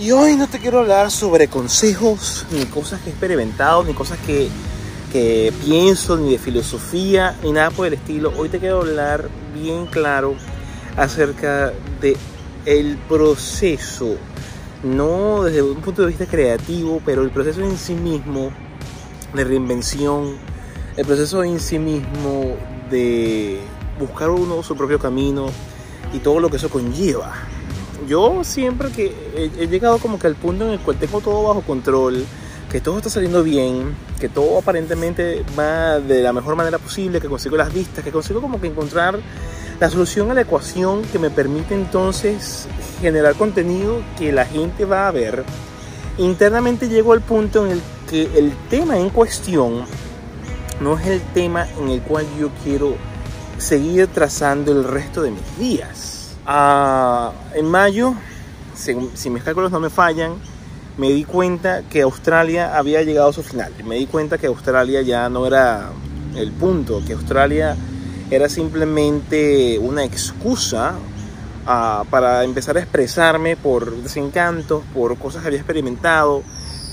Y hoy no te quiero hablar sobre consejos, ni cosas que he experimentado, ni cosas que, que pienso, ni de filosofía, ni nada por el estilo. Hoy te quiero hablar bien claro acerca de el proceso, no desde un punto de vista creativo, pero el proceso en sí mismo de reinvención, el proceso en sí mismo de buscar uno su propio camino y todo lo que eso conlleva. Yo siempre que he, llegado como que al punto en el cual tengo todo bajo control, que todo está saliendo bien, que todo aparentemente va de la mejor manera posible, que consigo las vistas, que consigo como que encontrar la solución a la ecuación que me permite entonces generar contenido que la gente va a ver. Internamente llego al punto en el que el tema en cuestión no es el tema en el cual yo quiero seguir trazando el resto de mis días. Ah, en mayo, si, mis cálculos no me fallan, me di cuenta que Australia había llegado a su final. Me di cuenta que Australia ya no era el punto, que Australia era simplemente una excusa ah, para empezar a expresarme por desencantos, por cosas que había experimentado,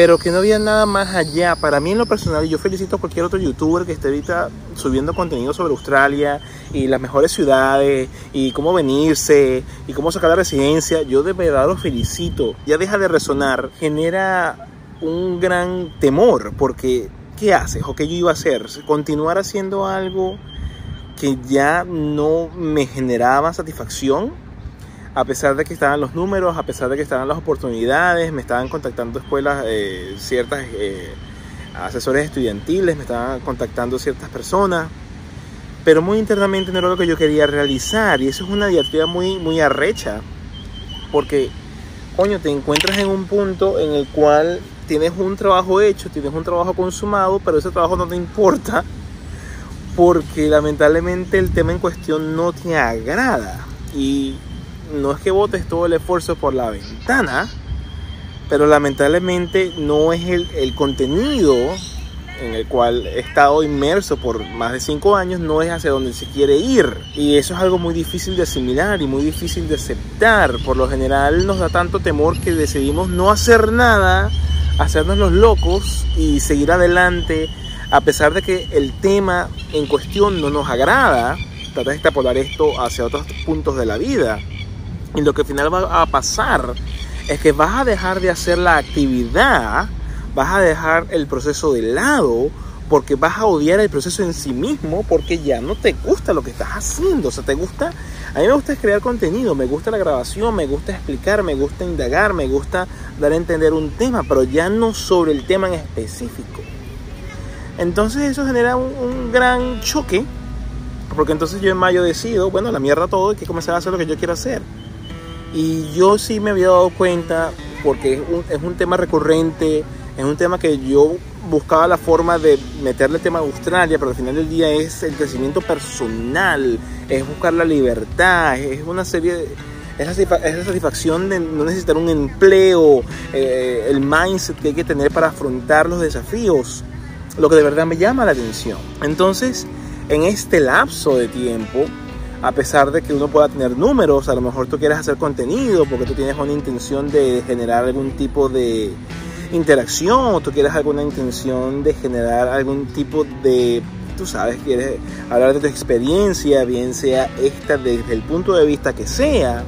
pero que no había nada más allá. Para mí en lo personal, yo felicito a cualquier otro youtuber que esté ahorita subiendo contenido sobre Australia y las mejores ciudades y cómo venirse y cómo sacar la residencia, yo de verdad lo felicito. Ya deja de resonar, genera un gran temor porque ¿qué haces o qué yo iba a hacer? Continuar haciendo algo que ya no me generaba satisfacción a pesar de que estaban los números, a pesar de que estaban las oportunidades, me estaban contactando escuelas, eh, ciertas eh, asesores estudiantiles, me estaban contactando ciertas personas, pero muy internamente no era lo que yo quería realizar y eso es una diatriba muy, muy arrecha, porque, coño, te encuentras en un punto en el cual tienes un trabajo hecho, tienes un trabajo consumado, pero ese trabajo no te importa porque lamentablemente el tema en cuestión no te agrada y no es que botes todo el esfuerzo por la ventana, pero lamentablemente no es el, contenido en el cual he estado inmerso por más de cinco años, no es hacia donde se quiere ir. Y eso es algo muy difícil de asimilar y muy difícil de aceptar. Por lo general nos da tanto temor que decidimos no hacer nada, hacernos los locos y seguir adelante, a pesar de que el tema en cuestión no nos agrada. Trata de extrapolar esto hacia otros puntos de la vida. Y lo que al final va a pasar es que vas a dejar de hacer la actividad, vas a dejar el proceso de lado, porque vas a odiar el proceso en sí mismo, porque ya no te gusta lo que estás haciendo. O sea, te gusta, a mí me gusta crear contenido, me gusta la grabación, me gusta explicar, me gusta indagar, me gusta dar a entender un tema, pero ya no sobre el tema en específico. Entonces eso genera un, gran choque, porque entonces yo en mayo decido, bueno, la mierda todo, y que comenzar a hacer lo que yo quiero hacer. Y yo sí me había dado cuenta, porque es un, es un tema recurrente, es un tema que yo buscaba la forma de meterle el tema a Australia, pero al final del día es el crecimiento personal, es buscar la libertad, es una serie de... Es la, satisfacción de no necesitar un empleo, eh, el mindset que hay que tener para afrontar los desafíos, lo que de verdad me llama la atención. Entonces, en este lapso de tiempo, a pesar de que uno pueda tener números, a lo mejor tú quieres hacer contenido porque tú tienes una intención de generar algún tipo de interacción o tú quieres alguna intención de generar algún tipo de, tú sabes, quieres hablar de tu experiencia, bien sea esta desde el punto de vista que sea,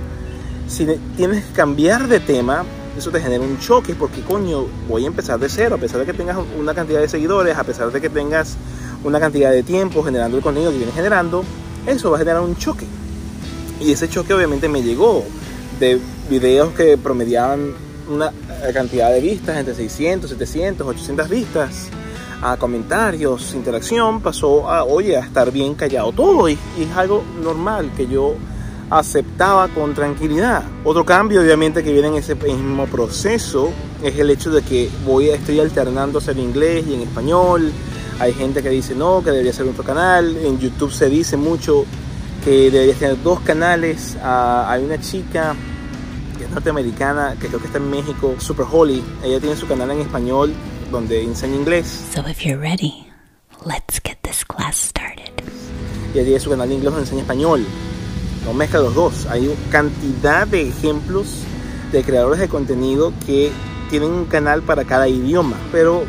si tienes que cambiar de tema, eso te genera un choque porque coño, voy a empezar de cero, a pesar de que tengas una cantidad de seguidores, a pesar de que tengas una cantidad de tiempo generando el contenido que vienes generando, eso va a generar un choque. Y ese choque obviamente me llegó de videos que promediaban una cantidad de vistas, entre 600, 700, 800 vistas, a comentarios, interacción, pasó a, oye, a estar bien callado todo. Y, es algo normal que yo aceptaba con tranquilidad. Otro cambio, obviamente, que viene en ese mismo proceso es el hecho de que voy, estoy alternando hacer inglés y en español hay gente que dice no, que debería ser otro canal. En YouTube se dice mucho que debería tener dos canales. Ah, hay una chica que es norteamericana, que creo que está en México, Super Holly. Ella tiene su canal en español donde enseña inglés. So if you're ready, let's get this class started. Y ella tiene su canal en inglés donde enseña español. No mezcla los dos. Hay cantidad de ejemplos de creadores de contenido que tienen un canal para cada idioma, pero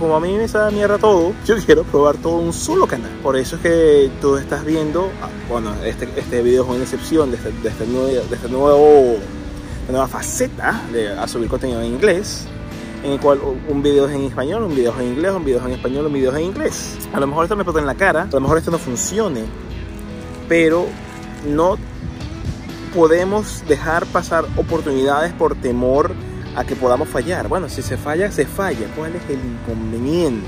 como a mí me sabe mierda todo, yo quiero probar todo un solo canal. Por eso es que tú estás viendo, ah, bueno, este, este video es una excepción de este, de este nuevo, de este nuevo, nueva faceta de a subir contenido en inglés, en el cual un video es en español, un video es en inglés, un video es en español, un video es en inglés. A lo mejor esto me explota en la cara, a lo mejor esto no funcione, pero no podemos dejar pasar oportunidades por temor a que podamos fallar. Bueno, si se falla, se falla. ¿Cuál es el inconveniente?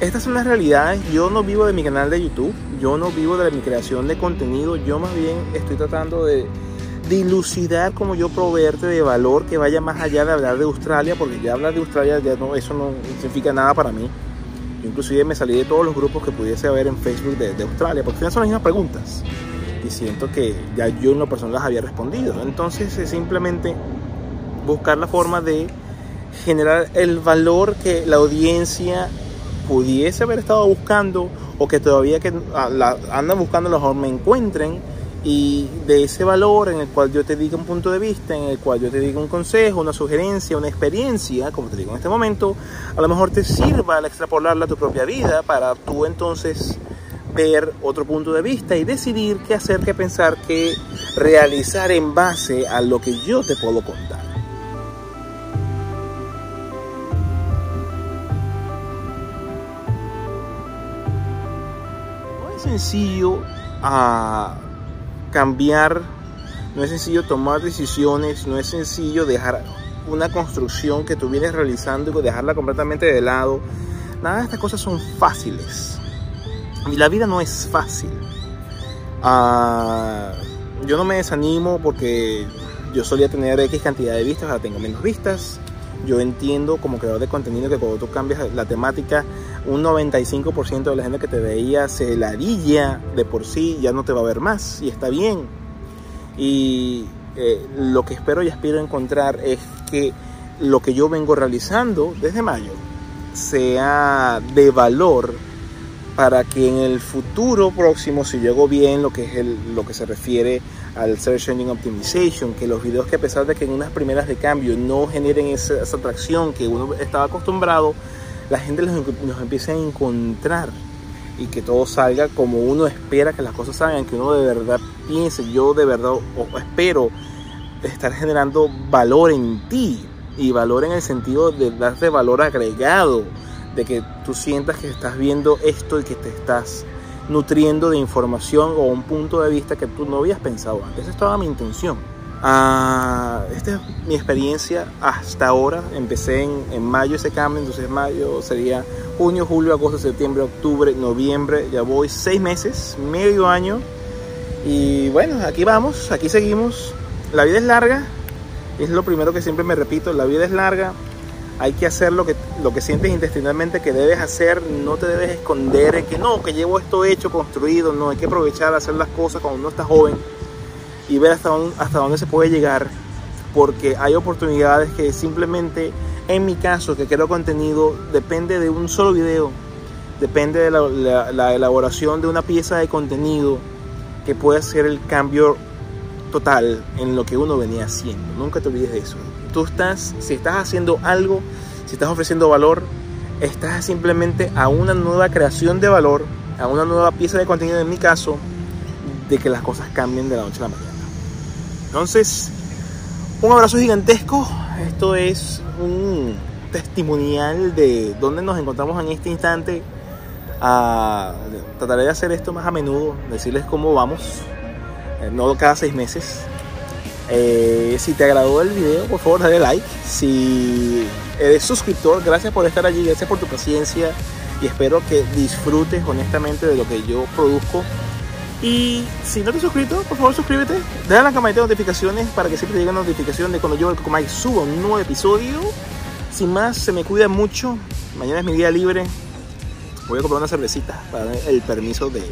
Estas son las realidades. Yo no vivo de mi canal de YouTube. Yo no vivo de mi creación de contenido. Yo más bien estoy tratando de dilucidar como yo proveerte de valor que vaya más allá de hablar de Australia, porque ya hablar de Australia ya no, eso no significa nada para mí. Yo inclusive me salí de todos los grupos que pudiese haber en Facebook de, Australia, porque son las mismas preguntas. Y siento que ya yo en lo personal las había respondido. Entonces es simplemente buscar la forma de generar el valor que la audiencia pudiese haber estado buscando o que todavía que la, andan buscando a lo mejor me encuentren y de ese valor en el cual yo te diga un punto de vista, en el cual yo te diga un consejo, una sugerencia, una experiencia, como te digo en este momento, a lo mejor te sirva al extrapolarla a tu propia vida para tú entonces ver otro punto de vista y decidir qué hacer, qué pensar, qué realizar en base a lo que yo te puedo contar. Sencillo a cambiar, no es sencillo tomar decisiones, no es sencillo dejar una construcción que tú vienes realizando y dejarla completamente de lado. Nada de estas cosas son fáciles. Y la vida no es fácil. Uh, yo no me desanimo porque yo solía tener X cantidad de vistas, ahora tengo menos vistas. Yo entiendo como creador de contenido que cuando tú cambias la temática, un 95% de la gente que te veía se ladilla de por sí, ya no te va a ver más y está bien. Y eh, lo que espero y aspiro a encontrar es que lo que yo vengo realizando desde mayo sea de valor para que en el futuro próximo, si llego bien lo que es el, lo que se refiere al Search Engine Optimization, que los videos que a pesar de que en unas primeras de cambio no generen esa, esa atracción que uno estaba acostumbrado, la gente los, nos empiece a encontrar y que todo salga como uno espera que las cosas salgan, que uno de verdad piense, yo de verdad espero estar generando valor en ti y valor en el sentido de darte valor agregado de que tú sientas que estás viendo esto y que te estás nutriendo de información o un punto de vista que tú no habías pensado antes. Esa es toda mi intención. Uh, esta es mi experiencia hasta ahora. Empecé en, en, mayo ese cambio, entonces mayo sería junio, julio, agosto, septiembre, octubre, noviembre. Ya voy seis meses, medio año. Y bueno, aquí vamos, aquí seguimos. La vida es larga, es lo primero que siempre me repito, la vida es larga hay que hacer lo que, lo que sientes intestinalmente que debes hacer, no te debes esconder que no, que llevo esto hecho, construido, no, hay que aprovechar, hacer las cosas cuando uno está joven y ver hasta dónde, se puede llegar, porque hay oportunidades que simplemente, en mi caso, que creo contenido, depende de un solo video, depende de la, la, la elaboración de una pieza de contenido que puede hacer el cambio total en lo que uno venía haciendo. Nunca te olvides de eso. Tú estás, si estás haciendo algo, si estás ofreciendo valor, estás simplemente a una nueva creación de valor, a una nueva pieza de contenido, en mi caso, de que las cosas cambien de la noche a la mañana. Entonces, un abrazo gigantesco. Esto es un testimonial de dónde nos encontramos en este instante. Trataré de hacer esto más a menudo, decirles cómo vamos, eh, no cada seis meses. Eh, si te agradó el video, por favor dale like. Si eres suscriptor, gracias por estar allí, gracias por tu paciencia y espero que disfrutes honestamente de lo que yo produzco. Y si no te has suscrito, por favor suscríbete, dale a la campanita de notificaciones para que siempre te llegue una notificación de cuando yo, el Cocomai, suba un nuevo episodio. Sin más, se me cuida mucho. Mañana es mi día libre. Voy a comprar una cervecita para dar el permiso de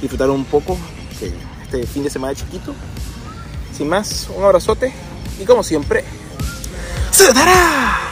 disfrutar un poco de este fin de semana chiquito. Sin más, un abrazote y como siempre, ¡se dará!